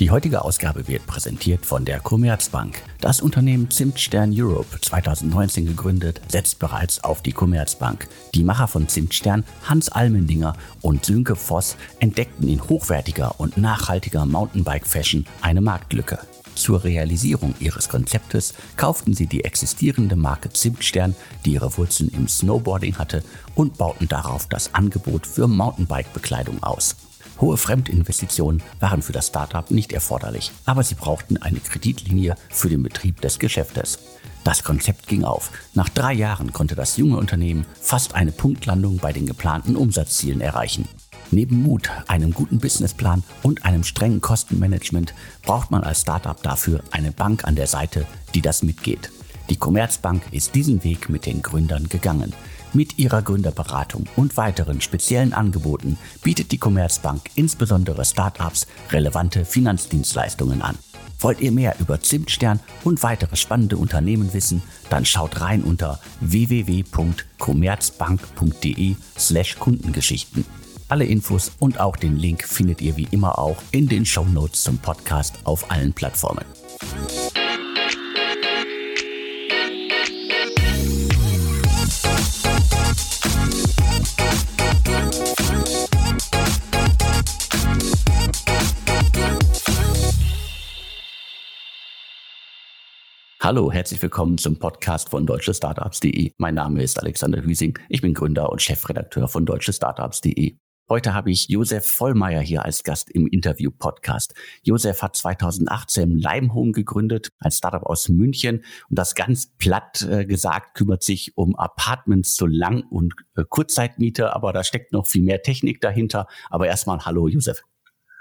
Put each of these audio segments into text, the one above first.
Die heutige Ausgabe wird präsentiert von der Commerzbank. Das Unternehmen Zimtstern Europe, 2019 gegründet, setzt bereits auf die Commerzbank. Die Macher von Zimtstern, Hans Almendinger und Sönke Voss, entdeckten in hochwertiger und nachhaltiger Mountainbike-Fashion eine Marktlücke. Zur Realisierung ihres Konzeptes kauften sie die existierende Marke Zimtstern, die ihre Wurzeln im Snowboarding hatte, und bauten darauf das Angebot für Mountainbike-Bekleidung aus. Hohe Fremdinvestitionen waren für das Startup nicht erforderlich, aber sie brauchten eine Kreditlinie für den Betrieb des Geschäftes. Das Konzept ging auf. Nach drei Jahren konnte das junge Unternehmen fast eine Punktlandung bei den geplanten Umsatzzielen erreichen. Neben Mut, einem guten Businessplan und einem strengen Kostenmanagement braucht man als Startup dafür eine Bank an der Seite, die das mitgeht. Die Commerzbank ist diesen Weg mit den Gründern gegangen. Mit ihrer Gründerberatung und weiteren speziellen Angeboten bietet die Commerzbank insbesondere Startups relevante Finanzdienstleistungen an. Wollt ihr mehr über Zimtstern und weitere spannende Unternehmen wissen, dann schaut rein unter www.commerzbank.de/kundengeschichten. Alle Infos und auch den Link findet ihr wie immer auch in den Show Notes zum Podcast auf allen Plattformen. Hallo, herzlich willkommen zum Podcast von deutschestartups.de. Mein Name ist Alexander Hüsing. Ich bin Gründer und Chefredakteur von deutschestartups.de. Heute habe ich Josef Vollmeier hier als Gast im Interview-Podcast. Josef hat 2018 Limehome gegründet, ein Startup aus München. Und das ganz platt äh, gesagt kümmert sich um Apartments zur Lang- und äh, Kurzzeitmiete. Aber da steckt noch viel mehr Technik dahinter. Aber erstmal Hallo, Josef.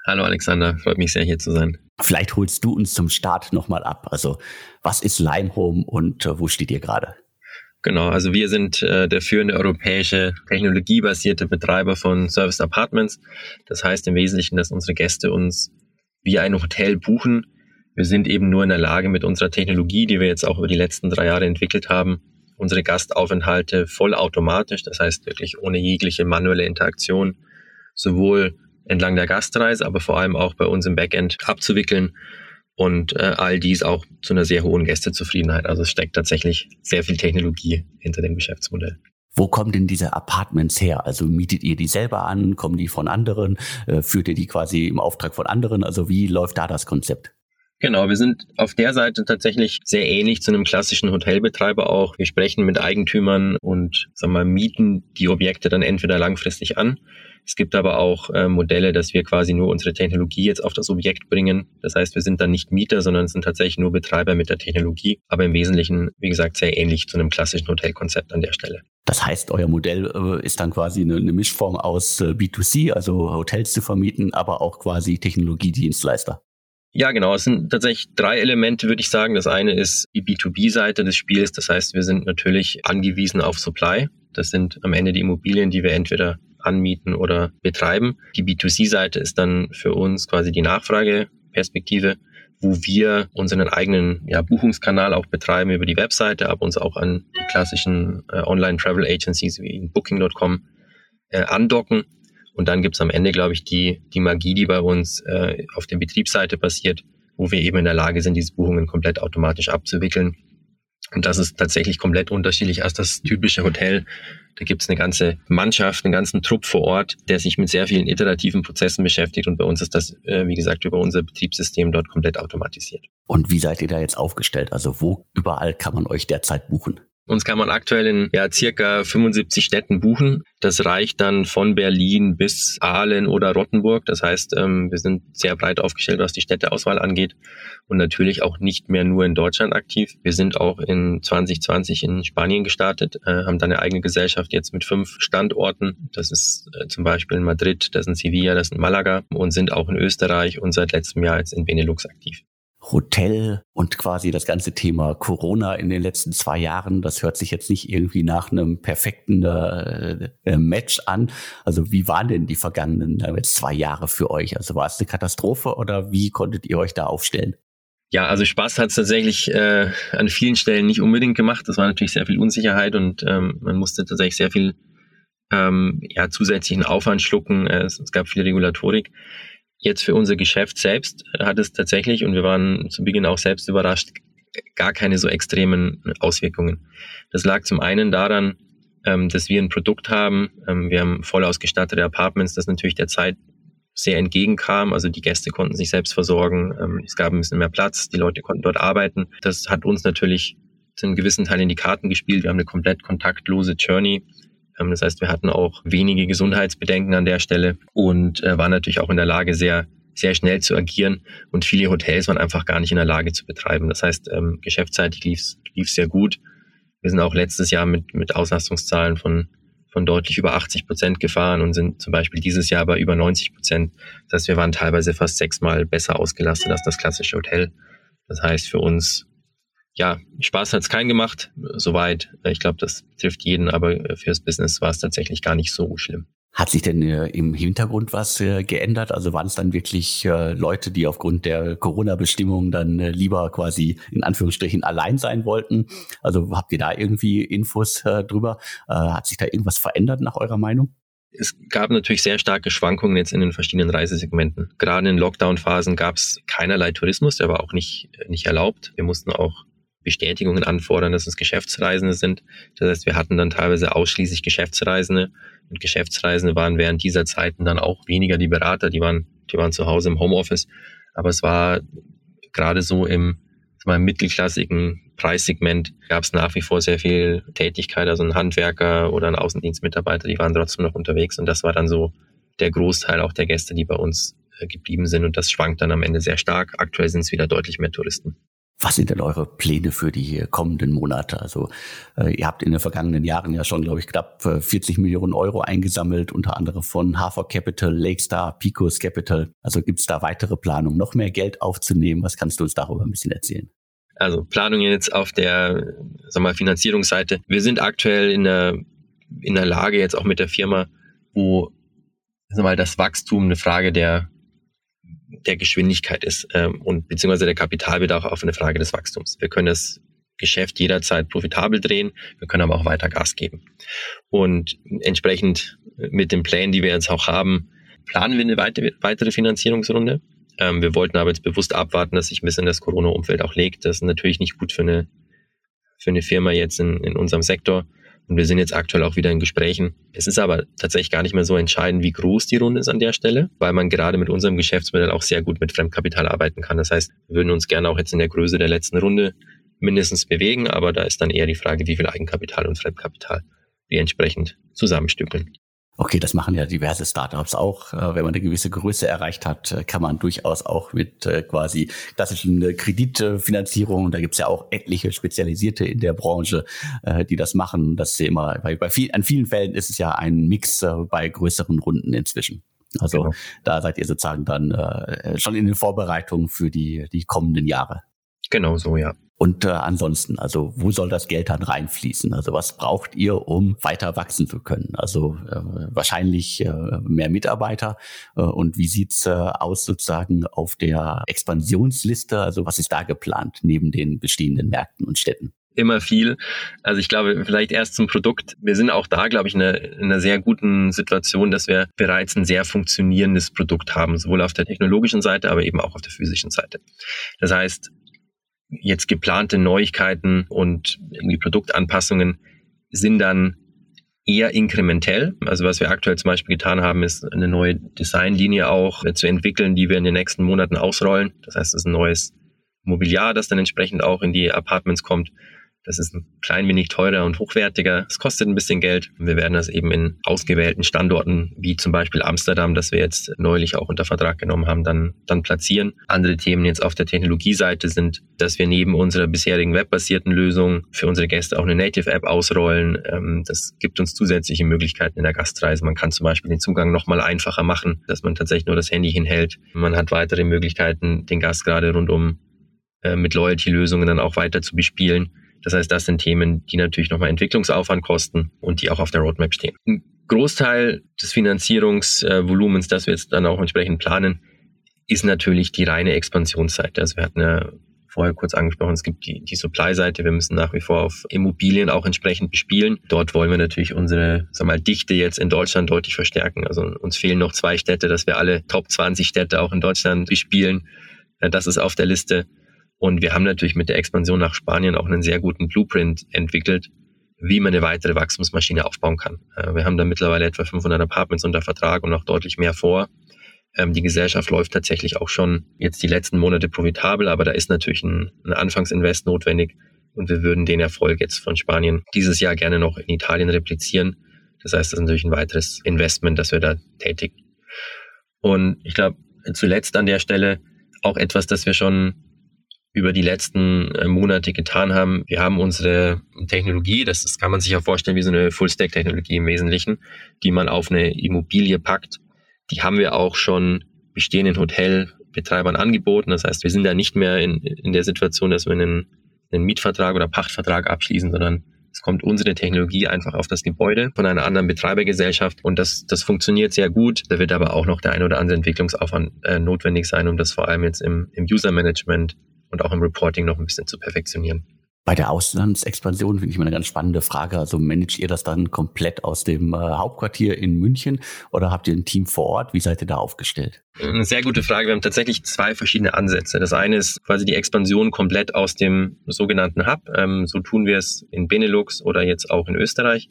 Hallo Alexander, freut mich sehr hier zu sein. Vielleicht holst du uns zum Start nochmal ab. Also was ist Limehome und äh, wo steht ihr gerade? Genau, also wir sind äh, der führende europäische technologiebasierte Betreiber von Service Apartments. Das heißt im Wesentlichen, dass unsere Gäste uns wie ein Hotel buchen. Wir sind eben nur in der Lage, mit unserer Technologie, die wir jetzt auch über die letzten drei Jahre entwickelt haben, unsere Gastaufenthalte vollautomatisch, das heißt wirklich ohne jegliche manuelle Interaktion, sowohl entlang der Gastreise, aber vor allem auch bei uns im Backend abzuwickeln und äh, all dies auch zu einer sehr hohen Gästezufriedenheit. Also es steckt tatsächlich sehr viel Technologie hinter dem Geschäftsmodell. Wo kommen denn diese Apartments her? Also mietet ihr die selber an? Kommen die von anderen? Äh, führt ihr die quasi im Auftrag von anderen? Also wie läuft da das Konzept? Genau, wir sind auf der Seite tatsächlich sehr ähnlich zu einem klassischen Hotelbetreiber auch. Wir sprechen mit Eigentümern und sagen wir, mieten die Objekte dann entweder langfristig an es gibt aber auch äh, Modelle, dass wir quasi nur unsere Technologie jetzt auf das Objekt bringen. Das heißt, wir sind dann nicht Mieter, sondern sind tatsächlich nur Betreiber mit der Technologie, aber im Wesentlichen, wie gesagt, sehr ähnlich zu einem klassischen Hotelkonzept an der Stelle. Das heißt, euer Modell äh, ist dann quasi eine, eine Mischform aus äh, B2C, also Hotels zu vermieten, aber auch quasi Technologiedienstleister. Ja, genau. Es sind tatsächlich drei Elemente, würde ich sagen. Das eine ist die B2B-Seite des Spiels. Das heißt, wir sind natürlich angewiesen auf Supply. Das sind am Ende die Immobilien, die wir entweder anmieten oder betreiben. Die B2C-Seite ist dann für uns quasi die Nachfrageperspektive, wo wir unseren eigenen ja, Buchungskanal auch betreiben über die Webseite, aber uns auch an die klassischen äh, Online-Travel-Agencies wie Booking.com äh, andocken. Und dann gibt's am Ende, glaube ich, die, die Magie, die bei uns äh, auf der Betriebsseite passiert, wo wir eben in der Lage sind, diese Buchungen komplett automatisch abzuwickeln und das ist tatsächlich komplett unterschiedlich als das typische Hotel. Da gibt es eine ganze Mannschaft, einen ganzen Trupp vor Ort, der sich mit sehr vielen iterativen Prozessen beschäftigt. Und bei uns ist das, äh, wie gesagt, über unser Betriebssystem dort komplett automatisiert. Und wie seid ihr da jetzt aufgestellt? Also wo überall kann man euch derzeit buchen? Uns kann man aktuell in ja, circa 75 Städten buchen. Das reicht dann von Berlin bis Aalen oder Rottenburg. Das heißt, ähm, wir sind sehr breit aufgestellt, was die Städteauswahl angeht und natürlich auch nicht mehr nur in Deutschland aktiv. Wir sind auch in 2020 in Spanien gestartet, äh, haben da eine eigene Gesellschaft jetzt mit fünf Standorten. Das ist äh, zum Beispiel in Madrid, das ist in Sevilla, das ist in Malaga und sind auch in Österreich und seit letztem Jahr jetzt in Benelux aktiv. Hotel und quasi das ganze Thema Corona in den letzten zwei Jahren. Das hört sich jetzt nicht irgendwie nach einem perfekten äh, äh Match an. Also wie waren denn die vergangenen äh, jetzt zwei Jahre für euch? Also war es eine Katastrophe oder wie konntet ihr euch da aufstellen? Ja, also Spaß hat es tatsächlich äh, an vielen Stellen nicht unbedingt gemacht. Das war natürlich sehr viel Unsicherheit und ähm, man musste tatsächlich sehr viel ähm, ja, zusätzlichen Aufwand schlucken. Es, es gab viel Regulatorik. Jetzt für unser Geschäft selbst hat es tatsächlich, und wir waren zu Beginn auch selbst überrascht, gar keine so extremen Auswirkungen. Das lag zum einen daran, ähm, dass wir ein Produkt haben. Ähm, wir haben voll ausgestattete Apartments, das natürlich der Zeit sehr entgegenkam. Also die Gäste konnten sich selbst versorgen. Ähm, es gab ein bisschen mehr Platz. Die Leute konnten dort arbeiten. Das hat uns natürlich zu einem gewissen Teil in die Karten gespielt. Wir haben eine komplett kontaktlose Journey. Ähm, das heißt, wir hatten auch wenige Gesundheitsbedenken an der Stelle und äh, waren natürlich auch in der Lage, sehr sehr schnell zu agieren und viele Hotels waren einfach gar nicht in der Lage zu betreiben. Das heißt, ähm, geschäftsseitig lief es sehr gut. Wir sind auch letztes Jahr mit, mit Auslastungszahlen von, von deutlich über 80 Prozent gefahren und sind zum Beispiel dieses Jahr bei über 90 Prozent. Das heißt, wir waren teilweise fast sechsmal besser ausgelastet als das klassische Hotel. Das heißt, für uns, ja, Spaß hat es keinen gemacht, soweit. Ich glaube, das trifft jeden, aber fürs Business war es tatsächlich gar nicht so schlimm. Hat sich denn äh, im Hintergrund was äh, geändert? Also waren es dann wirklich äh, Leute, die aufgrund der Corona-Bestimmungen dann lieber quasi in Anführungsstrichen allein sein wollten? Also habt ihr da irgendwie Infos drüber? Hat sich da irgendwas verändert nach eurer Meinung? Es gab natürlich sehr starke Schwankungen jetzt in den verschiedenen Reisesegmenten. Gerade in Lockdown-Phasen gab es keinerlei Tourismus, der war auch nicht, nicht erlaubt. Wir mussten auch Bestätigungen anfordern, dass es Geschäftsreisende sind. Das heißt, wir hatten dann teilweise ausschließlich Geschäftsreisende und Geschäftsreisende waren während dieser Zeiten dann auch weniger die Berater, die waren, die waren zu Hause im Homeoffice. Aber es war gerade so im, mal, mittelklassigen Preissegment gab es nach wie vor sehr viel Tätigkeit. Also ein Handwerker oder ein Außendienstmitarbeiter, die waren trotzdem noch unterwegs und das war dann so der Großteil auch der Gäste, die bei uns äh, geblieben sind und das schwankt dann am Ende sehr stark. Aktuell sind es wieder deutlich mehr Touristen. Was sind denn eure Pläne für die kommenden Monate? Also äh, ihr habt in den vergangenen Jahren ja schon, glaube ich, knapp 40 äh, Millionen Euro eingesammelt, unter anderem von Hafer Capital, Lakestar, Picos Capital. Also gibt es da weitere Planungen, noch mehr Geld aufzunehmen? Was kannst du uns darüber ein bisschen erzählen? Also Planungen jetzt auf der sag mal, Finanzierungsseite. Wir sind aktuell in der, in der Lage jetzt auch mit der Firma, wo sag mal, das Wachstum eine Frage der der Geschwindigkeit ist ähm, und beziehungsweise der Kapitalbedarf auf eine Frage des Wachstums. Wir können das Geschäft jederzeit profitabel drehen, wir können aber auch weiter Gas geben. Und entsprechend mit den Plänen, die wir jetzt auch haben, planen wir eine weitere Finanzierungsrunde. Ähm, wir wollten aber jetzt bewusst abwarten, dass sich ein bisschen das Corona-Umfeld auch legt. Das ist natürlich nicht gut für eine, für eine Firma jetzt in, in unserem Sektor. Und wir sind jetzt aktuell auch wieder in Gesprächen. Es ist aber tatsächlich gar nicht mehr so entscheidend, wie groß die Runde ist an der Stelle, weil man gerade mit unserem Geschäftsmodell auch sehr gut mit Fremdkapital arbeiten kann. Das heißt, wir würden uns gerne auch jetzt in der Größe der letzten Runde mindestens bewegen, aber da ist dann eher die Frage, wie viel Eigenkapital und Fremdkapital wir entsprechend zusammenstückeln. Okay, das machen ja diverse Startups auch. Äh, wenn man eine gewisse Größe erreicht hat, äh, kann man durchaus auch mit äh, quasi klassischen Kreditfinanzierungen, da gibt's ja auch etliche Spezialisierte in der Branche, die das machen. Das ist ja immer, bei, bei viel, an vielen Fällen ist es ja ein Mix bei größeren Runden inzwischen. Also genau. da seid ihr sozusagen dann schon in den Vorbereitungen für die, die kommenden Jahre. Genau so, ja. Und äh, ansonsten, also wo soll das Geld dann reinfließen? Also was braucht ihr, um weiter wachsen zu können? Also äh, wahrscheinlich äh, mehr Mitarbeiter. Äh, und wie sieht's äh, aus sozusagen auf der Expansionsliste? Also was ist da geplant neben den bestehenden Märkten und Städten? immer viel. Also ich glaube, vielleicht erst zum Produkt. Wir sind auch da, glaube ich, in einer, in einer sehr guten Situation, dass wir bereits ein sehr funktionierendes Produkt haben, sowohl auf der technologischen Seite, aber eben auch auf der physischen Seite. Das heißt, jetzt geplante Neuigkeiten und irgendwie Produktanpassungen sind dann eher inkrementell. Also was wir aktuell zum Beispiel getan haben, ist eine neue Designlinie auch zu entwickeln, die wir in den nächsten Monaten ausrollen. Das heißt, es ist ein neues Mobiliar, das dann entsprechend auch in die Apartments kommt. Das ist ein klein wenig teurer und hochwertiger. Es kostet ein bisschen Geld. Wir werden das eben in ausgewählten Standorten, wie zum Beispiel Amsterdam, das wir jetzt neulich auch unter Vertrag genommen haben, dann, dann platzieren. Andere Themen jetzt auf der Technologieseite sind, dass wir neben unserer bisherigen webbasierten Lösung für unsere Gäste auch eine Native-App ausrollen. Ähm, das gibt uns zusätzliche Möglichkeiten in der Gastreise. Man kann zum Beispiel den Zugang nochmal einfacher machen, dass man tatsächlich nur das Handy hinhält. Man hat weitere Möglichkeiten, den Gast gerade rundum äh, mit Loyalty-Lösungen dann auch weiter zu bespielen. Das heißt, das sind Themen, die natürlich nochmal Entwicklungsaufwand kosten und die auch auf der Roadmap stehen. Ein Großteil des Finanzierungsvolumens, das wir jetzt dann auch entsprechend planen, ist natürlich die reine Expansionsseite. Also wir hatten ja vorher kurz angesprochen, es gibt die, die Supply-Seite. Wir müssen nach wie vor auf Immobilien auch entsprechend bespielen. Dort wollen wir natürlich unsere sag mal, Dichte jetzt in Deutschland deutlich verstärken. Also uns fehlen noch zwei Städte, dass wir alle Top 20 Städte auch in Deutschland bespielen. Das ist auf der Liste. Und wir haben natürlich mit der Expansion nach Spanien auch einen sehr guten Blueprint entwickelt, wie man eine weitere Wachstumsmaschine aufbauen kann. Äh, wir haben da mittlerweile etwa 500 Apartments unter Vertrag und noch deutlich mehr vor. Ähm, die Gesellschaft läuft tatsächlich auch schon jetzt die letzten Monate profitabel, aber da ist natürlich ein, ein Anfangsinvest notwendig und wir würden den Erfolg jetzt von Spanien dieses Jahr gerne noch in Italien replizieren. Das heißt, das ist natürlich ein weiteres Investment, das wir da tätigen. Und ich glaube, zuletzt an der Stelle auch etwas, das wir schon über die letzten äh, Monate getan haben. Wir haben unsere Technologie, das, das kann man sich ja vorstellen wie so eine Full-Stack-Technologie im Wesentlichen, die man auf eine Immobilie packt die haben wir auch schon bestehenden Hotelbetreibern angeboten. Das heißt, wir sind da nicht mehr in, in der Situation, dass wir einen, einen Mietvertrag oder Pachtvertrag abschließen, sondern es kommt unsere Technologie einfach auf das Gebäude von einer anderen Betreibergesellschaft und das, das funktioniert sehr gut. Da wird aber auch noch der ein oder andere Entwicklungsaufwand äh, notwendig sein, um das vor allem jetzt im, im User-Management und auch im Reporting noch ein bisschen zu perfektionieren. Bei der Auslandsexpansion finde ich mal eine ganz spannende Frage. Also managt ihr das dann komplett aus dem äh, Hauptquartier in München oder habt ihr ein Team vor Ort? Wie seid ihr da aufgestellt? Eine sehr gute Frage. Wir haben tatsächlich zwei verschiedene Ansätze. Das eine ist quasi die Expansion komplett aus dem sogenannten Hub. Ähm, so tun wir es in Benelux oder jetzt auch in Österreich.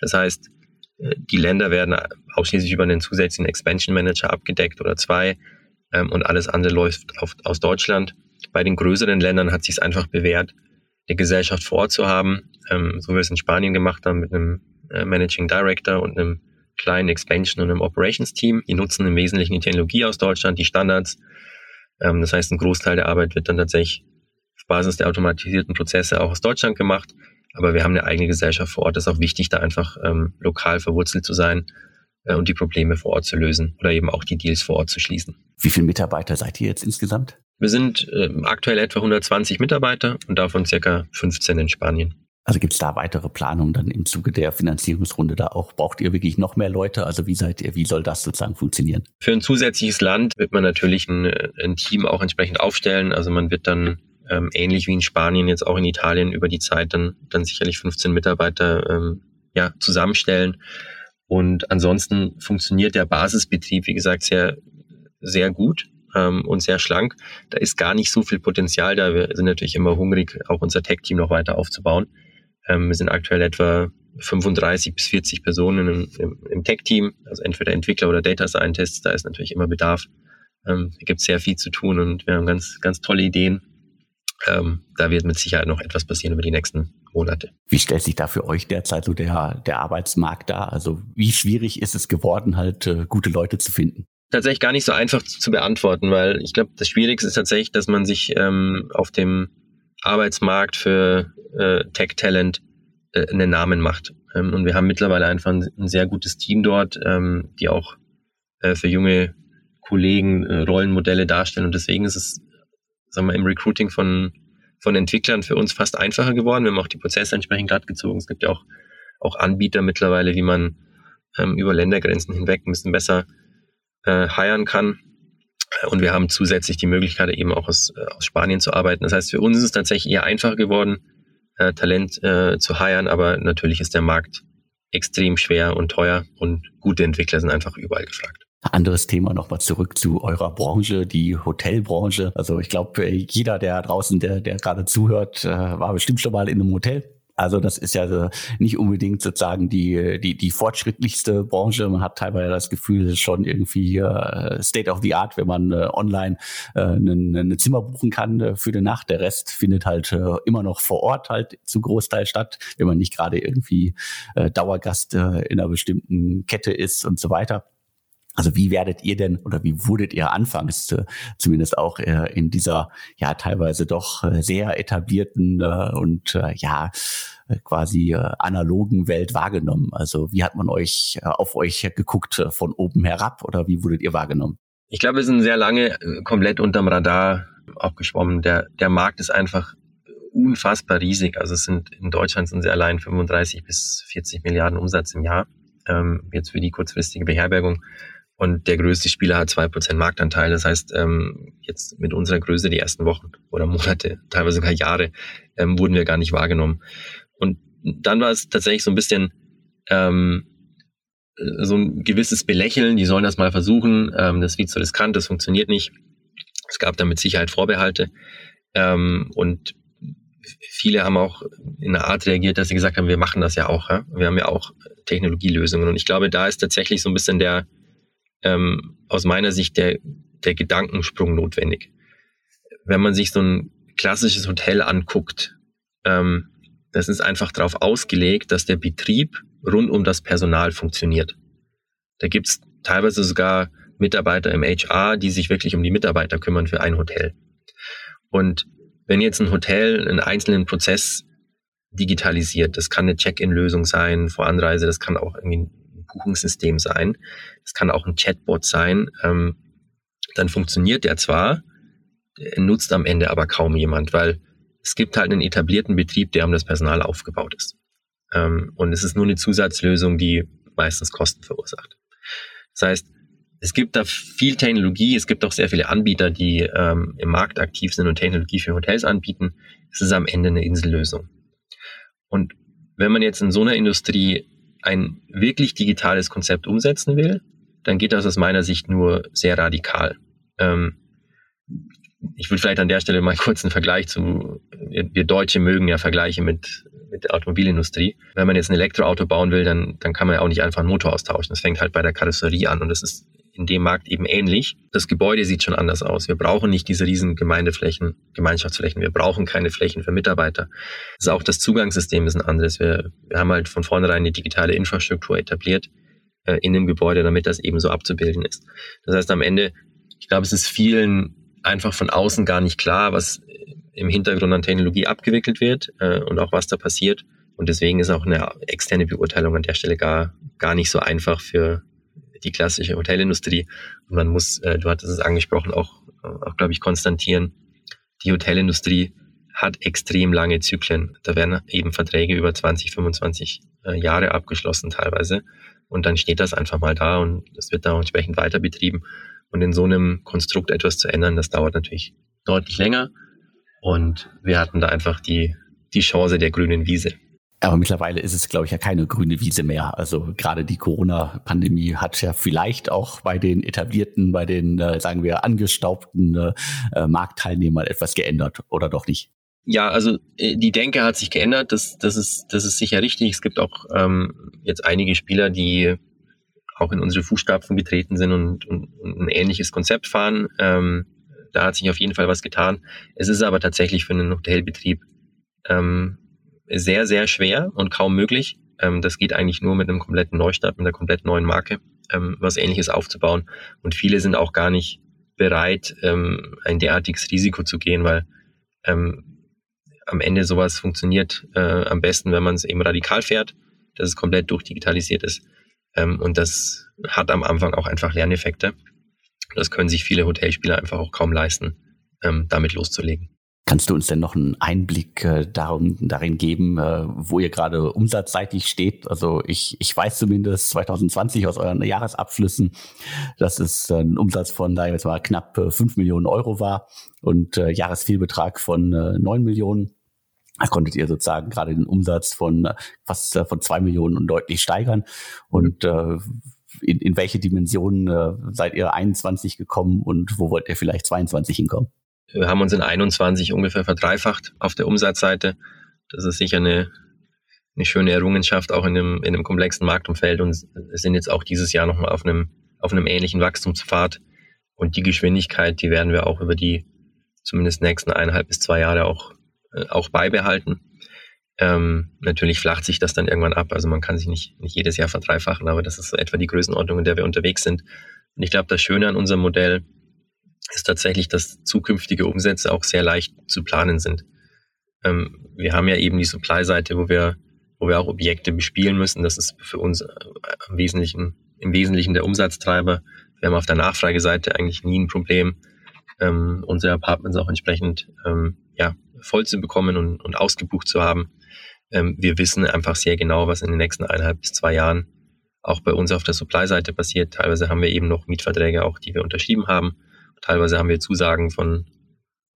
Das heißt, äh, die Länder werden ausschließlich über einen zusätzlichen Expansion Manager abgedeckt oder zwei ähm, und alles andere läuft auf, aus Deutschland. Bei den größeren Ländern hat sich es einfach bewährt, eine Gesellschaft vor Ort zu haben, ähm, so wie wir es in Spanien gemacht haben mit einem äh, Managing Director und einem kleinen Expansion und einem Operations Team. Die nutzen im Wesentlichen die Technologie aus Deutschland, die Standards. Ähm, das heißt, ein Großteil der Arbeit wird dann tatsächlich auf Basis der automatisierten Prozesse auch aus Deutschland gemacht. Aber wir haben eine eigene Gesellschaft vor Ort. Das ist auch wichtig, da einfach ähm, lokal verwurzelt zu sein äh, und die Probleme vor Ort zu lösen oder eben auch die Deals vor Ort zu schließen. Wie viele Mitarbeiter seid ihr jetzt insgesamt? Wir sind äh, aktuell etwa 120 Mitarbeiter und davon circa 15 in Spanien. Also gibt es da weitere Planungen dann im Zuge der Finanzierungsrunde da auch? Braucht ihr wirklich noch mehr Leute? Also wie seid ihr, wie soll das sozusagen funktionieren? Für ein zusätzliches Land wird man natürlich ein, ein Team auch entsprechend aufstellen. Also man wird dann ähm, ähnlich wie in Spanien, jetzt auch in Italien über die Zeit dann, dann sicherlich 15 Mitarbeiter ähm, ja, zusammenstellen. Und ansonsten funktioniert der Basisbetrieb, wie gesagt, sehr, sehr gut ähm, und sehr schlank. Da ist gar nicht so viel Potenzial da. Wir sind natürlich immer hungrig, auch unser Tech-Team noch weiter aufzubauen. Ähm, wir sind aktuell etwa 35 bis 40 Personen im, im, im Tech-Team, also entweder Entwickler oder Data Scientists. Da ist natürlich immer Bedarf. Ähm, da gibt sehr viel zu tun und wir haben ganz, ganz tolle Ideen. Ähm, da wird mit Sicherheit noch etwas passieren über die nächsten Monate. Wie stellt sich da für euch derzeit so der, der Arbeitsmarkt dar? Also wie schwierig ist es geworden, halt äh, gute Leute zu finden? Tatsächlich gar nicht so einfach zu, zu beantworten, weil ich glaube, das Schwierigste ist tatsächlich, dass man sich ähm, auf dem Arbeitsmarkt für äh, Tech-Talent äh, einen Namen macht. Ähm, und wir haben mittlerweile einfach ein, ein sehr gutes Team dort, ähm, die auch äh, für junge Kollegen äh, Rollenmodelle darstellen. Und deswegen ist es, sagen wir, im Recruiting von, von Entwicklern für uns fast einfacher geworden. Wir haben auch die Prozesse entsprechend glatt gezogen. Es gibt ja auch, auch Anbieter mittlerweile, wie man ähm, über Ländergrenzen hinweg ein bisschen besser äh, hiren kann. Und wir haben zusätzlich die Möglichkeit, eben auch aus, äh, aus Spanien zu arbeiten. Das heißt, für uns ist es tatsächlich eher einfach geworden, äh, Talent äh, zu hiren, aber natürlich ist der Markt extrem schwer und teuer und gute Entwickler sind einfach überall gefragt. Anderes Thema nochmal zurück zu eurer Branche, die Hotelbranche. Also ich glaube, jeder, der draußen, der, der gerade zuhört, äh, war bestimmt schon mal in einem Hotel. Also das ist ja nicht unbedingt sozusagen die, die, die fortschrittlichste Branche. Man hat teilweise das Gefühl, es ist schon irgendwie äh, State of the Art, wenn man äh, online äh, ein Zimmer buchen kann äh, für die Nacht. Der Rest findet halt äh, immer noch vor Ort halt zu Großteil statt, wenn man nicht gerade irgendwie äh, Dauergast äh, in einer bestimmten Kette ist und so weiter. Also wie werdet ihr denn oder wie wurdet ihr anfangs äh, zumindest auch äh, in dieser ja teilweise doch äh, sehr etablierten äh, und äh, ja äh, quasi analogen Welt wahrgenommen? Also wie hat man euch auf euch geguckt von oben herab oder wie wurdet ihr wahrgenommen? Ich glaube, wir sind sehr lange komplett unterm Radar auch geschwommen. Der, der Markt ist einfach unfassbar riesig. Also es sind in Deutschland sind sie allein 35 bis 40 Milliarden Umsatz im Jahr. Ähm, jetzt für die kurzfristige Beherbergung. Und der größte Spieler hat zwei Prozent Marktanteil. Das heißt, ähm, jetzt mit unserer Größe die ersten Wochen oder Monate, teilweise sogar Jahre, ähm, wurden wir gar nicht wahrgenommen. Und dann war es tatsächlich so ein bisschen ähm, so ein gewisses Belächeln, die sollen das mal versuchen, ähm, das ist viel zu riskant, das funktioniert nicht. Es gab da mit Sicherheit Vorbehalte. Ähm, und viele haben auch in einer Art reagiert, dass sie gesagt haben, wir machen das ja auch. Ja? Wir haben ja auch Technologielösungen. Und ich glaube, da ist tatsächlich so ein bisschen der, ähm, aus meiner Sicht, der, der Gedankensprung notwendig. Wenn man sich so ein klassisches Hotel anguckt, ähm, das ist einfach darauf ausgelegt, dass der Betrieb rund um das Personal funktioniert. Da gibt's teilweise sogar Mitarbeiter im HR, die sich wirklich um die Mitarbeiter kümmern für ein Hotel. Und wenn jetzt ein Hotel einen einzelnen Prozess digitalisiert, das kann eine Check-in-Lösung sein vor Anreise, das kann auch irgendwie Buchungssystem sein, das kann auch ein Chatbot sein, ähm, dann funktioniert der zwar, nutzt am Ende aber kaum jemand, weil es gibt halt einen etablierten Betrieb, der um das Personal aufgebaut ist. Ähm, und es ist nur eine Zusatzlösung, die meistens Kosten verursacht. Das heißt, es gibt da viel Technologie, es gibt auch sehr viele Anbieter, die ähm, im Markt aktiv sind und Technologie für Hotels anbieten. Es ist am Ende eine Insellösung. Und wenn man jetzt in so einer Industrie ein wirklich digitales Konzept umsetzen will, dann geht das aus meiner Sicht nur sehr radikal. Ähm, ich will vielleicht an der Stelle mal kurz einen Vergleich zu, wir, wir Deutsche mögen ja Vergleiche mit mit der Automobilindustrie. Wenn man jetzt ein Elektroauto bauen will, dann, dann kann man ja auch nicht einfach einen Motor austauschen. Das fängt halt bei der Karosserie an und das ist in dem Markt eben ähnlich. Das Gebäude sieht schon anders aus. Wir brauchen nicht diese riesen Gemeindeflächen, Gemeinschaftsflächen. Wir brauchen keine Flächen für Mitarbeiter. Das ist auch das Zugangssystem ist ein anderes. Wir, wir haben halt von vornherein eine digitale Infrastruktur etabliert äh, in dem Gebäude, damit das eben so abzubilden ist. Das heißt, am Ende, ich glaube, es ist vielen einfach von außen gar nicht klar, was im Hintergrund an Technologie abgewickelt wird äh, und auch was da passiert. Und deswegen ist auch eine externe Beurteilung an der Stelle gar, gar nicht so einfach für die klassische Hotelindustrie. Und man muss, äh, du hattest es angesprochen, auch, auch glaube ich, konstatieren, die Hotelindustrie hat extrem lange Zyklen. Da werden eben Verträge über 20, 25 äh, Jahre abgeschlossen teilweise. Und dann steht das einfach mal da und das wird dann entsprechend weiter betrieben. Und in so einem Konstrukt etwas zu ändern, das dauert natürlich deutlich länger. Und wir hatten da einfach die, die Chance der grünen Wiese. Aber mittlerweile ist es, glaube ich, ja keine grüne Wiese mehr. Also gerade die Corona-Pandemie hat ja vielleicht auch bei den etablierten, bei den, äh, sagen wir, angestaubten äh, Marktteilnehmern etwas geändert oder doch nicht? Ja, also äh, die Denke hat sich geändert. Das, das, ist, das ist sicher richtig. Es gibt auch ähm, jetzt einige Spieler, die auch in unsere Fußstapfen getreten sind und, und, und ein ähnliches Konzept fahren. Ähm, da hat sich auf jeden Fall was getan. Es ist aber tatsächlich für einen Hotelbetrieb ähm, sehr, sehr schwer und kaum möglich. Ähm, das geht eigentlich nur mit einem kompletten Neustart, mit einer komplett neuen Marke, ähm, was ähnliches aufzubauen. Und viele sind auch gar nicht bereit, ähm, ein derartiges Risiko zu gehen, weil ähm, am Ende sowas funktioniert äh, am besten, wenn man es eben radikal fährt, dass es komplett durchdigitalisiert ist. Ähm, und das hat am Anfang auch einfach Lerneffekte. Das können sich viele Hotelspieler einfach auch kaum leisten, ähm, damit loszulegen. Kannst du uns denn noch einen Einblick äh, darum, darin geben, äh, wo ihr gerade umsatzseitig steht? Also ich, ich weiß zumindest 2020 aus euren Jahresabschlüssen, dass es ein Umsatz von da jetzt mal knapp äh, 5 Millionen Euro war und äh, Jahresfehlbetrag von äh, 9 Millionen. Da konntet ihr sozusagen gerade den Umsatz von äh, fast äh, von 2 Millionen und deutlich steigern. Und äh, in, in welche Dimensionen äh, seid ihr 21 gekommen und wo wollt ihr vielleicht 22 hinkommen? Wir haben uns in 21 ungefähr verdreifacht auf der Umsatzseite. Das ist sicher eine, eine schöne Errungenschaft, auch in einem, in einem komplexen Marktumfeld und sind jetzt auch dieses Jahr nochmal auf einem, auf einem ähnlichen Wachstumspfad. Und die Geschwindigkeit, die werden wir auch über die zumindest nächsten eineinhalb bis zwei Jahre auch, äh, auch beibehalten. Ähm, natürlich flacht sich das dann irgendwann ab. Also man kann sich nicht, nicht jedes Jahr verdreifachen, aber das ist so etwa die Größenordnung, in der wir unterwegs sind. Und ich glaube, das Schöne an unserem Modell ist tatsächlich, dass zukünftige Umsätze auch sehr leicht zu planen sind. Ähm, wir haben ja eben die Supply-Seite, wo wir, wo wir auch Objekte bespielen müssen. Das ist für uns im Wesentlichen, im Wesentlichen der Umsatztreiber. Wir haben auf der Nachfrageseite eigentlich nie ein Problem, ähm, unsere Apartments auch entsprechend ähm, ja, voll zu bekommen und, und ausgebucht zu haben. Ähm, wir wissen einfach sehr genau, was in den nächsten eineinhalb bis zwei Jahren auch bei uns auf der Supply-Seite passiert. Teilweise haben wir eben noch Mietverträge auch, die wir unterschrieben haben. Teilweise haben wir Zusagen von,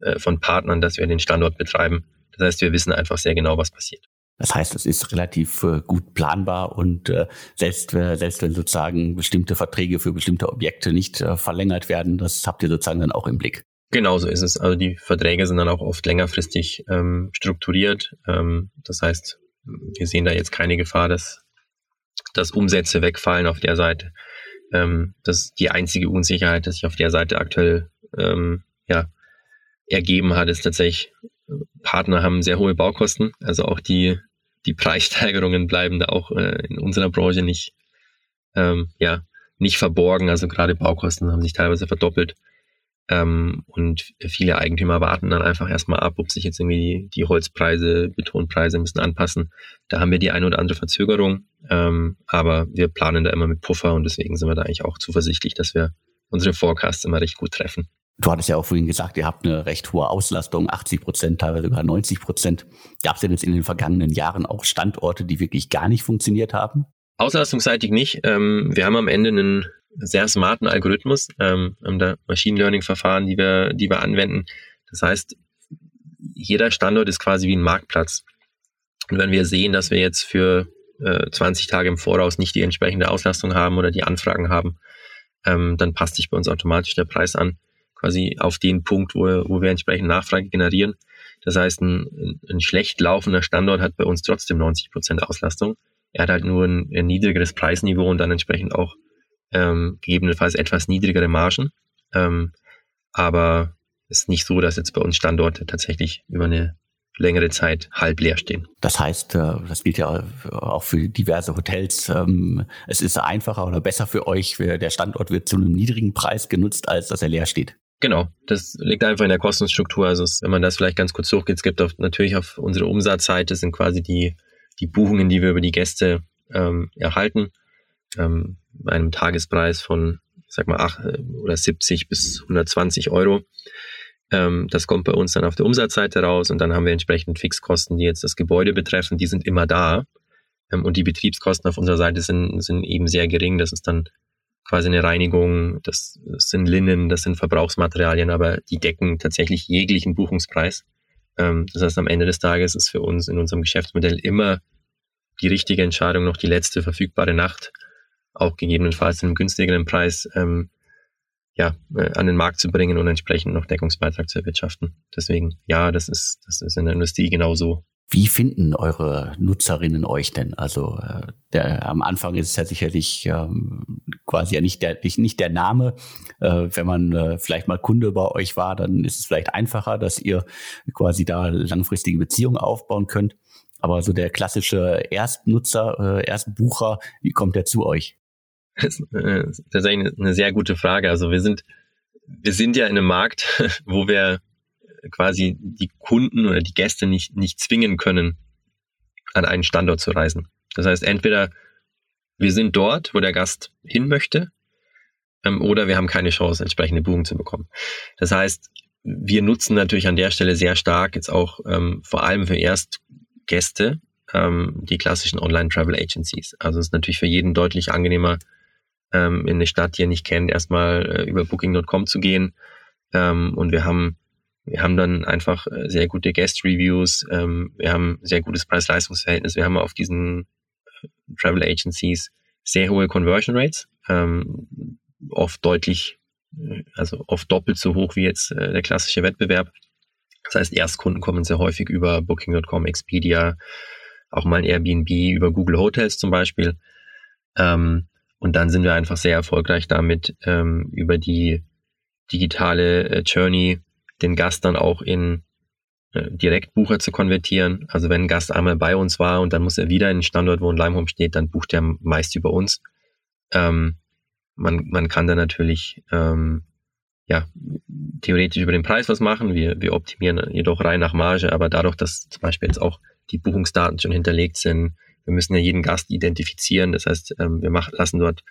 äh, von Partnern, dass wir den Standort betreiben. Das heißt, wir wissen einfach sehr genau, was passiert. Das heißt, es ist relativ äh, gut planbar und äh, selbst, äh, selbst wenn sozusagen bestimmte Verträge für bestimmte Objekte nicht äh, verlängert werden, das habt ihr sozusagen dann auch im Blick. Genauso ist es. Also die Verträge sind dann auch oft längerfristig ähm, strukturiert. Ähm, das heißt, wir sehen da jetzt keine Gefahr, dass, dass Umsätze wegfallen auf der Seite. Ähm, das ist die einzige Unsicherheit, die sich auf der Seite aktuell ähm, ja, ergeben hat, ist tatsächlich, Partner haben sehr hohe Baukosten. Also auch die, die Preissteigerungen bleiben da auch äh, in unserer Branche nicht, ähm, ja, nicht verborgen. Also gerade Baukosten haben sich teilweise verdoppelt. Ähm, und viele Eigentümer warten dann einfach erstmal ab, ob sich jetzt irgendwie die, Holzpreise, Betonpreise müssen anpassen. Da haben wir die eine oder andere Verzögerung, ähm, aber wir planen da immer mit Puffer und deswegen sind wir da eigentlich auch zuversichtlich, dass wir unsere Forecasts immer recht gut treffen. Du hattest ja auch vorhin gesagt, ihr habt eine recht hohe Auslastung, 80 Prozent, teilweise sogar 90 Prozent. Gab es denn jetzt in den vergangenen Jahren auch Standorte, die wirklich gar nicht funktioniert haben? Auslastungsseitig nicht. Ähm, wir haben am Ende einen sehr smarten Algorithmus, ähm, haben da Machine Learning Verfahren, die wir, die wir anwenden. Das heißt, jeder Standort ist quasi wie ein Marktplatz. Und wenn wir sehen, dass wir jetzt für äh, 20 Tage im Voraus nicht die entsprechende Auslastung haben oder die Anfragen haben, ähm, dann passt sich bei uns automatisch der Preis an, quasi auf den Punkt, wo, wo wir entsprechend Nachfrage generieren. Das heißt, ein, ein schlecht laufender Standort hat bei uns trotzdem 90 Prozent Auslastung. Er hat halt nur ein, ein niedrigeres Preisniveau und dann entsprechend auch ähm, gegebenenfalls etwas niedrigere Margen. Ähm, aber es ist nicht so, dass jetzt bei uns Standorte tatsächlich über eine längere Zeit halb leer stehen. Das heißt, äh, das gilt ja auch für diverse Hotels. Ähm, es ist einfacher oder besser für euch, der Standort wird zu einem niedrigen Preis genutzt, als dass er leer steht. Genau, das liegt einfach in der Kostenstruktur. Also wenn man das vielleicht ganz kurz hochgeht, es gibt auf, natürlich auf unsere Umsatzseite sind quasi die, die Buchungen, die wir über die Gäste ähm, erhalten ähm, einem Tagespreis von, ich sag mal, 8 äh, oder 70 bis 120 Euro. Ähm, das kommt bei uns dann auf der Umsatzseite raus und dann haben wir entsprechend Fixkosten, die jetzt das Gebäude betreffen, die sind immer da. Ähm, und die Betriebskosten auf unserer Seite sind, sind eben sehr gering. Das ist dann quasi eine Reinigung, das, das sind Linnen, das sind Verbrauchsmaterialien, aber die decken tatsächlich jeglichen Buchungspreis. Ähm, das heißt, am Ende des Tages ist für uns in unserem Geschäftsmodell immer die richtige Entscheidung noch die letzte verfügbare Nacht auch gegebenenfalls einen günstigeren Preis ähm, ja, äh, an den Markt zu bringen und entsprechend noch Deckungsbeitrag zu erwirtschaften. Deswegen, ja, das ist, das ist in der Industrie genauso. Wie finden eure Nutzerinnen euch denn? Also äh, der, am Anfang ist es ja sicherlich ähm, quasi ja nicht der, nicht, nicht der Name. Äh, wenn man äh, vielleicht mal Kunde bei euch war, dann ist es vielleicht einfacher, dass ihr quasi da langfristige Beziehungen aufbauen könnt. Aber so der klassische Erstnutzer, äh, Erstbucher, wie kommt der zu euch? Das ist äh, tatsächlich eine sehr gute Frage. Also wir sind, wir sind ja in einem Markt, wo wir quasi die Kunden oder die Gäste nicht, nicht zwingen können, an einen Standort zu reisen. Das heißt, entweder wir sind dort, wo der Gast hin möchte, ähm, oder wir haben keine Chance, entsprechende Buchungen zu bekommen. Das heißt, wir nutzen natürlich an der Stelle sehr stark jetzt auch ähm, vor allem für Erstgäste ähm, die klassischen Online-Travel-Agencies. Also es ist natürlich für jeden deutlich angenehmer, ähm, in eine Stadt, die er nicht kennt, erstmal äh, über Booking.com zu gehen. Ähm, und wir haben, wir haben dann einfach äh, sehr gute Guest-Reviews, ähm, wir haben sehr gutes Preis-Leistungs-Verhältnis, wir haben auf diesen äh, Travel Agencies sehr hohe Conversion Rates, ähm, oft deutlich, äh, also oft doppelt so hoch wie jetzt äh, der klassische Wettbewerb. Das heißt, Erstkunden kommen sehr häufig über Booking.com, Expedia, auch mal ein Airbnb, über Google Hotels zum Beispiel. Ähm, und dann sind wir einfach sehr erfolgreich damit, ähm, über die digitale äh, Journey den Gast dann auch in äh, Direktbucher zu konvertieren. Also wenn ein Gast einmal bei uns war und dann muss er wieder in den Standort, wo ein Limehome steht, dann bucht er meist über uns. Ähm, man, man kann da natürlich ähm, ja, theoretisch über den Preis was machen. Wir, wir optimieren jedoch rein nach Marge, aber dadurch, dass zum Beispiel jetzt auch die Buchungsdaten schon hinterlegt sind, wir müssen ja jeden Gast identifizieren. Das heißt, ähm, wir machen, lassen dort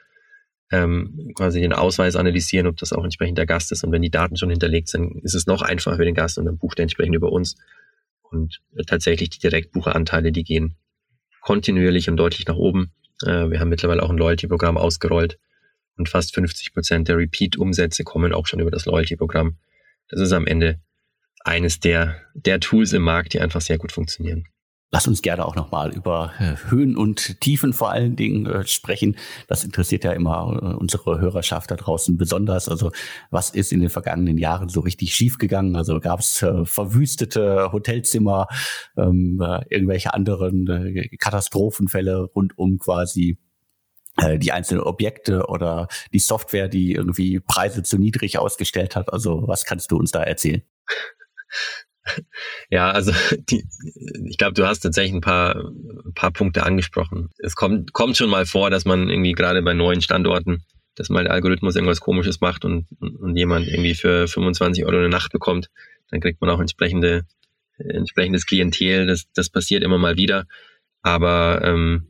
ähm, quasi den Ausweis analysieren, ob das auch entsprechend der Gast ist. Und wenn die Daten schon hinterlegt sind, ist es noch einfacher für den Gast und dann bucht er entsprechend über uns. Und äh, tatsächlich die Direktbucheranteile, die gehen kontinuierlich und deutlich nach oben. Äh, wir haben mittlerweile auch ein Loyalty-Programm ausgerollt und fast 50 Prozent der Repeat-Umsätze kommen auch schon über das Loyalty-Programm. Das ist am Ende eines der, der Tools im Markt, die einfach sehr gut funktionieren. Lass uns gerne auch nochmal über äh, Höhen und Tiefen vor allen Dingen äh, sprechen. Das interessiert ja immer äh, unsere Hörerschaft da draußen besonders. Also was ist in den vergangenen Jahren so richtig schiefgegangen? Also gab es verwüstete Hotelzimmer, ähm, äh, irgendwelche anderen Katastrophenfälle rund um quasi die einzelnen Objekte oder die Software, die irgendwie Preise zu niedrig ausgestellt hat. Also was kannst du uns da erzählen? Ja, also die, ich glaube, du hast tatsächlich ein paar, ein paar Punkte angesprochen. Es kommt, kommt schon mal vor, dass man irgendwie gerade bei neuen Standorten, dass mal der Algorithmus irgendwas Komisches macht und, und jemand irgendwie für 25 Euro eine Nacht bekommt. Dann kriegt man auch entsprechende, entsprechendes Klientel. Das, das passiert immer mal wieder. Aber ähm,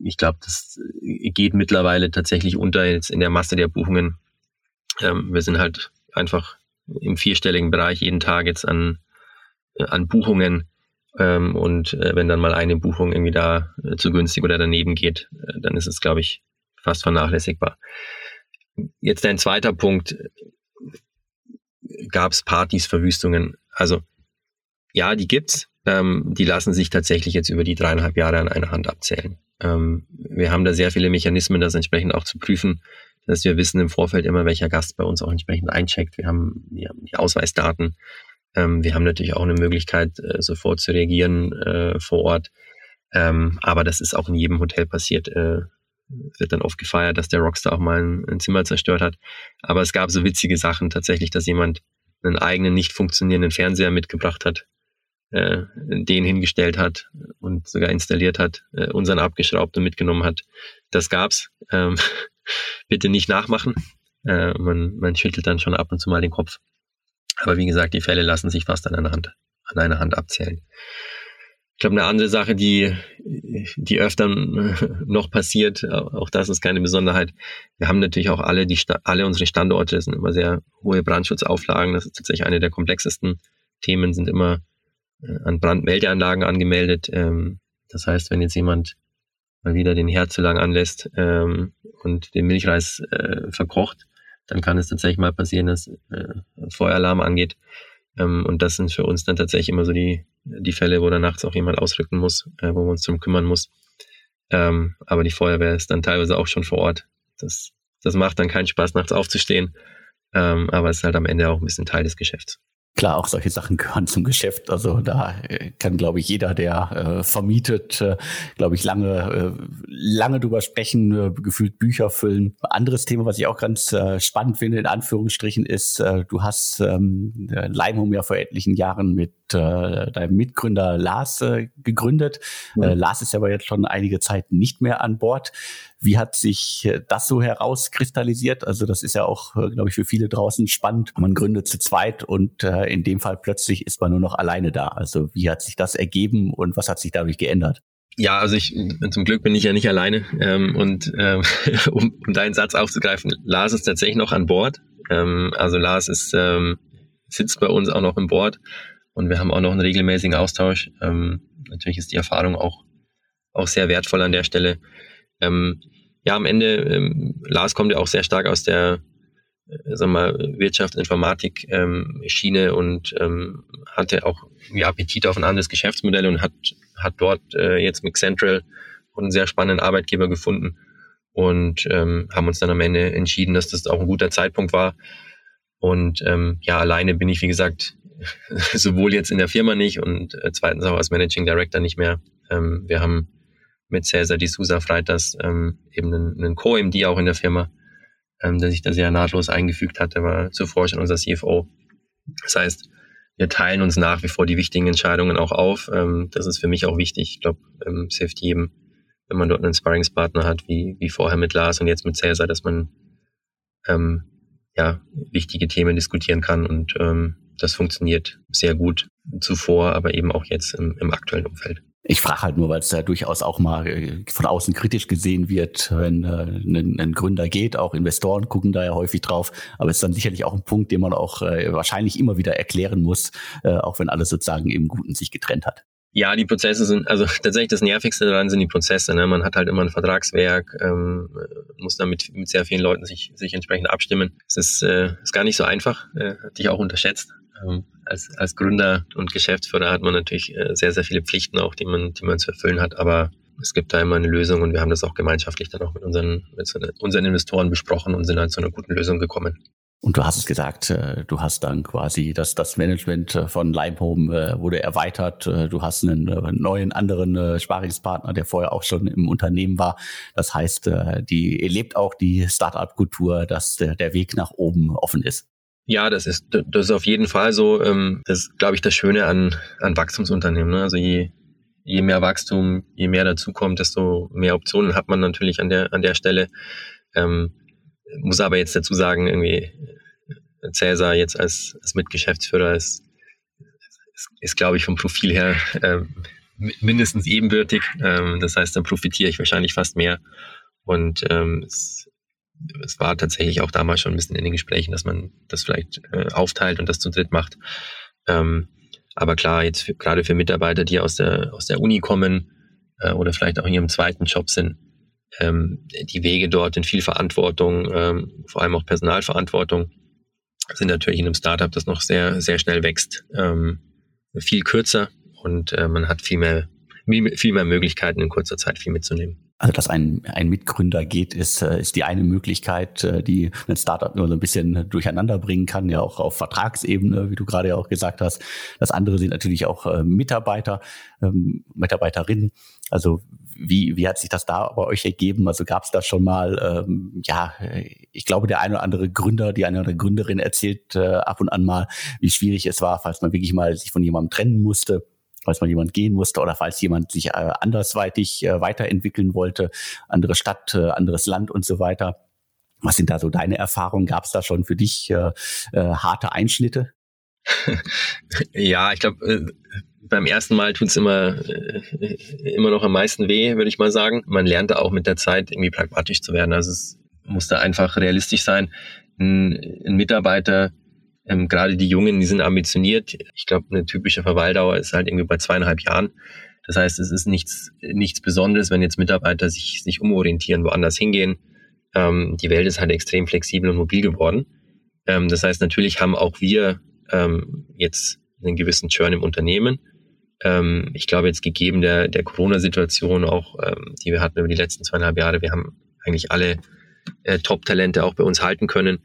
ich glaube, das geht mittlerweile tatsächlich unter jetzt in der Masse der Buchungen. Ähm, wir sind halt einfach im vierstelligen Bereich jeden Tag jetzt an an Buchungen. Ähm, und äh, wenn dann mal eine Buchung irgendwie da äh, zu günstig oder daneben geht, äh, dann ist es, glaube ich, fast vernachlässigbar. Jetzt ein zweiter Punkt. Gab es Partys, Verwüstungen? Also ja, die gibt's. Ähm, die lassen sich tatsächlich jetzt über die dreieinhalb Jahre an einer Hand abzählen. Ähm, wir haben da sehr viele Mechanismen, das entsprechend auch zu prüfen, dass wir wissen im Vorfeld immer, welcher Gast bei uns auch entsprechend eincheckt. Wir haben, wir haben die Ausweisdaten, ähm, wir haben natürlich auch eine Möglichkeit, äh, sofort zu reagieren äh, vor Ort. Ähm, aber das ist auch in jedem Hotel passiert. Äh, wird dann oft gefeiert, dass der Rockstar auch mal ein, ein, Zimmer zerstört hat. Aber es gab so witzige Sachen tatsächlich, dass jemand einen eigenen nicht funktionierenden Fernseher mitgebracht hat, äh, den hingestellt hat und sogar installiert hat, äh, unseren abgeschraubt und mitgenommen hat. Das gab's. Ähm, bitte nicht nachmachen. Äh, man, man schüttelt dann schon ab und zu mal den Kopf. Aber wie gesagt, die Fälle lassen sich fast an einer Hand, an einer Hand abzählen. Ich glaube, eine andere Sache, die, die öfter noch passiert, auch das ist keine Besonderheit. Wir haben natürlich auch alle, die, alle unsere Standorte, das sind immer sehr hohe Brandschutzauflagen. Das ist tatsächlich eine der komplexesten Themen, sind immer äh, an Brandmeldeanlagen angemeldet. Ähm, das heißt, wenn jetzt jemand mal wieder den Herd zu lang anlässt ähm, und den Milchreis äh, verkocht, dann kann es tatsächlich mal passieren, dass äh, Feueralarm angeht. Ähm, und das sind für uns dann tatsächlich immer so die, die Fälle, wo dann nachts auch jemand ausrücken muss, äh, wo man uns drum kümmern muss. Ähm, aber die Feuerwehr ist dann teilweise auch schon vor Ort. Das, das macht dann keinen Spaß, nachts aufzustehen. Ähm, aber es ist halt am Ende auch ein bisschen Teil des Geschäfts. Klar, auch solche Sachen gehören zum Geschäft. Also da äh, kann, glaube ich, jeder, der äh, vermietet, äh, glaube ich, lange, äh, lange drüber sprechen, äh, gefühlt Bücher füllen. Anderes Thema, was ich auch ganz äh, spannend finde, in Anführungsstrichen, ist, äh, du hast ähm, Leimhum ja vor etlichen Jahren mit äh, deinem Mitgründer Lars äh, gegründet. Mhm. Äh, Lars ist aber jetzt schon einige Zeit nicht mehr an Bord. Wie hat sich äh, das so herauskristallisiert? Also das ist ja auch, äh, glaube ich, für viele draußen spannend. Man gründet zu zweit und äh, in dem Fall plötzlich ist man nur noch alleine da. Also wie hat sich das ergeben und was hat sich dadurch geändert? Ja, also ich zum Glück bin ich ja nicht alleine. Ähm, und ähm, um, um deinen Satz aufzugreifen, Lars ist tatsächlich noch an Bord. Ähm, also Lars ist ähm, sitzt bei uns auch noch im Board und wir haben auch noch einen regelmäßigen Austausch. Ähm, natürlich ist die Erfahrung auch auch sehr wertvoll an der Stelle. Ähm, ja, am Ende, ähm, Lars kommt ja auch sehr stark aus der äh, sag mal, Wirtschaft, Informatik ähm, Schiene und ähm, hatte auch wie Appetit auf ein anderes Geschäftsmodell und hat, hat dort äh, jetzt mit Central einen sehr spannenden Arbeitgeber gefunden und ähm, haben uns dann am Ende entschieden, dass das auch ein guter Zeitpunkt war. Und ähm, ja, alleine bin ich, wie gesagt, sowohl jetzt in der Firma nicht und äh, zweitens auch als Managing Director nicht mehr. Ähm, wir haben mit Cesar Di Sousa Freitas ähm, eben einen, einen Co-MD auch in der Firma, ähm, der sich da sehr nahtlos eingefügt hat. Der war zuvor schon unser CFO. Das heißt, wir teilen uns nach wie vor die wichtigen Entscheidungen auch auf. Ähm, das ist für mich auch wichtig. Ich glaube, ähm, es hilft jedem, wenn man dort einen Sparringspartner hat, wie, wie vorher mit Lars und jetzt mit Cesar, dass man ähm, ja, wichtige Themen diskutieren kann und ähm, das funktioniert sehr gut zuvor, aber eben auch jetzt im, im aktuellen Umfeld. Ich frage halt nur, weil es da durchaus auch mal äh, von außen kritisch gesehen wird, wenn äh, ein, ein, Gründer geht. Auch Investoren gucken da ja häufig drauf. Aber es ist dann sicherlich auch ein Punkt, den man auch äh, wahrscheinlich immer wieder erklären muss, auch wenn alles sozusagen im Guten sich getrennt hat. Ja, die Prozesse sind, also tatsächlich das Nervigste daran sind die Prozesse. Ne? Man hat halt immer ein Vertragswerk, ähm, muss dann mit, mit sehr vielen Leuten sich, sich entsprechend abstimmen. Es ist, äh, ist gar nicht so einfach, äh, hatte ich auch unterschätzt. Ähm, als, als Gründer und Geschäftsführer hat man natürlich äh, sehr, sehr viele Pflichten auch, die man, die man zu erfüllen hat. Aber es gibt da immer eine Lösung und wir haben das auch gemeinschaftlich dann auch mit unseren, mit unseren Investoren besprochen und sind halt zu einer guten Lösung gekommen. Und du hast es gesagt, äh, du hast dann quasi das, das Management äh, von Limehome äh, wurde erweitert. Du hast einen neuen anderen Sparingspartner, der vorher auch schon im Unternehmen war. Das heißt, die lebt auch die Startup-Kultur, dass der Weg nach oben offen ist. Ja, das ist, das ist auf jeden Fall so. Ähm, das ist, glaube ich, das Schöne an, an Wachstumsunternehmen. Ne? Also je, je mehr Wachstum, je mehr dazukommt, desto mehr Optionen hat man natürlich an der, an der Stelle. Ähm, muss aber jetzt dazu sagen, irgendwie Cäsar jetzt als, als Mitgeschäftsführer ist, ist, ist glaube ich, vom Profil her äh, mindestens ebenbürtig. Ähm, das heißt, dann profitiere ich wahrscheinlich fast mehr. Und ähm, es, es war tatsächlich auch damals schon ein bisschen in den Gesprächen, dass man das vielleicht äh, aufteilt und das zu dritt macht. Ähm, aber klar, jetzt für, gerade für Mitarbeiter, die aus der, aus der Uni kommen äh, oder vielleicht auch in ihrem zweiten Job sind, ähm, die Wege dort in viel Verantwortung, ähm, vor allem auch Personalverantwortung, sind natürlich in einem Startup, das noch sehr, sehr schnell wächst, ähm, viel kürzer und äh, man hat viel mehr, viel mehr Möglichkeiten in kurzer Zeit viel mitzunehmen. Also, dass ein, ein Mitgründer geht, ist, äh, ist die eine Möglichkeit, äh, die ein Startup nur so ein bisschen durcheinander bringen kann, ja auch auf Vertragsebene, wie du gerade ja auch gesagt hast. Das andere sind natürlich auch äh, Mitarbeiter, ähm, Mitarbeiterinnen. Also wie, wie hat sich das da bei euch ergeben? Also gab es da schon mal, ähm, ja, ich glaube, der eine oder andere Gründer, die eine oder andere Gründerin erzählt äh, ab und an mal, wie schwierig es war, falls man wirklich mal sich von jemandem trennen musste falls mal jemand gehen musste oder falls jemand sich äh, andersweitig äh, weiterentwickeln wollte, andere Stadt, äh, anderes Land und so weiter. Was sind da so deine Erfahrungen? Gab es da schon für dich äh, äh, harte Einschnitte? ja, ich glaube, äh, beim ersten Mal tut's immer, äh, immer noch am meisten weh, würde ich mal sagen. Man lernt da auch mit der Zeit irgendwie pragmatisch zu werden. Also es muss da einfach realistisch sein. Ein, ein Mitarbeiter ähm, Gerade die Jungen, die sind ambitioniert. Ich glaube, eine typische Verweildauer ist halt irgendwie bei zweieinhalb Jahren. Das heißt, es ist nichts, nichts Besonderes, wenn jetzt Mitarbeiter sich, sich umorientieren, woanders hingehen. Ähm, die Welt ist halt extrem flexibel und mobil geworden. Ähm, das heißt, natürlich haben auch wir ähm, jetzt einen gewissen Churn im Unternehmen. Ähm, ich glaube, jetzt gegeben der, der Corona-Situation auch, ähm, die wir hatten über die letzten zweieinhalb Jahre, wir haben eigentlich alle äh, Top-Talente auch bei uns halten können.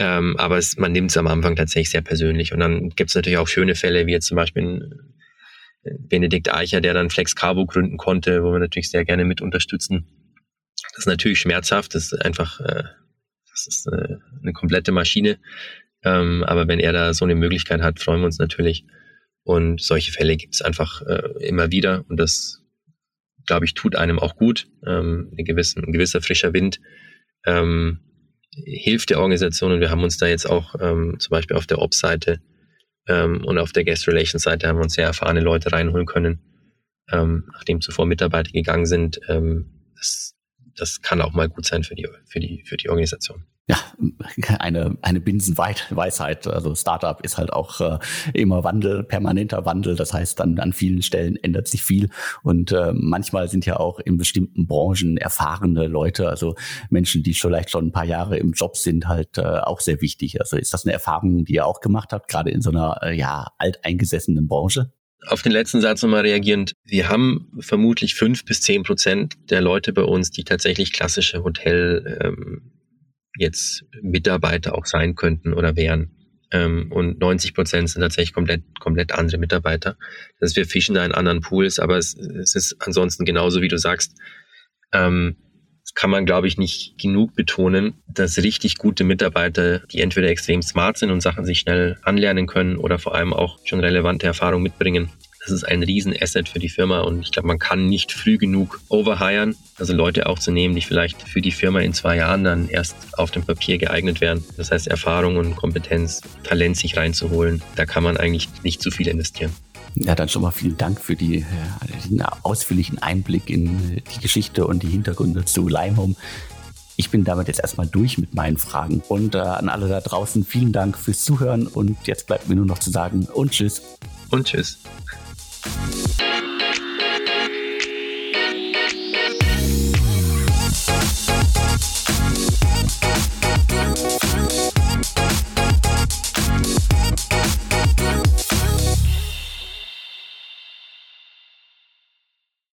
Ähm, aber es, man nimmt es am Anfang tatsächlich sehr persönlich. Und dann gibt es natürlich auch schöne Fälle, wie jetzt zum Beispiel Benedikt Eicher, der dann Flex Carbo gründen konnte, wo wir natürlich sehr gerne mit unterstützen. Das ist natürlich schmerzhaft, das ist einfach äh, das ist eine, äh, eine komplette Maschine. Ähm, aber wenn er da so eine Möglichkeit hat, freuen wir uns natürlich. Und solche Fälle gibt es einfach äh, immer wieder. Und das, glaube ich, tut einem auch gut. Ähm, ein, gewissen, ein gewisser frischer Wind. Ähm, hilft der Organisation und wir haben uns da jetzt auch ähm, zum Beispiel auf der Ops-Seite ähm, und auf der Guest Relations-Seite haben wir uns sehr erfahrene Leute reinholen können, ähm, nachdem zuvor Mitarbeiter gegangen sind. Ähm, das, das kann auch mal gut sein für die, für die, für die Organisation ja, eine, eine Binsenweisheit. Also Startup ist halt auch äh, immer Wandel, permanenter Wandel. Das heißt, dann an vielen Stellen ändert sich viel. Und äh, manchmal sind ja auch in bestimmten Branchen erfahrene Leute, also Menschen, die vielleicht schon ein paar Jahre im Job sind, halt äh, auch sehr wichtig. Also ist das eine Erfahrung, die ihr auch gemacht habt, gerade in so einer äh, ja alteingesessenen Branche? Auf den letzten Satz nochmal reagierend. Wir haben vermutlich fünf bis zehn Prozent der Leute bei uns, die tatsächlich klassische Hotel ähm, jetzt Mitarbeiter auch sein könnten oder wären. Ähm, und 90 Prozent sind tatsächlich komplett, komplett andere Mitarbeiter. Das heißt, wir fischen da in anderen Pools, aber es, es ist ansonsten genauso, wie du sagst. Ähm, kann man, glaube ich, nicht genug betonen, dass richtig gute Mitarbeiter, die entweder extrem smart sind und Sachen sich schnell anlernen können oder vor allem auch schon relevante Erfahrung mitbringen, das ist ein Riesenasset für die Firma und ich glaube, man kann nicht früh genug overhiren, also Leute auch zu nehmen, die vielleicht für die Firma in zwei Jahren dann erst auf dem Papier geeignet werden. Das heißt, Erfahrung und Kompetenz, Talent sich reinzuholen, da kann man eigentlich nicht zu viel investieren. Ja, dann schon mal vielen Dank für die, den ausführlichen Einblick in die Geschichte und die Hintergründe zu Limehome. Ich bin damit jetzt erstmal durch mit meinen Fragen und äh, an alle da draußen vielen Dank fürs Zuhören und jetzt bleibt mir nur noch zu sagen und tschüss. Und tschüss. Bye.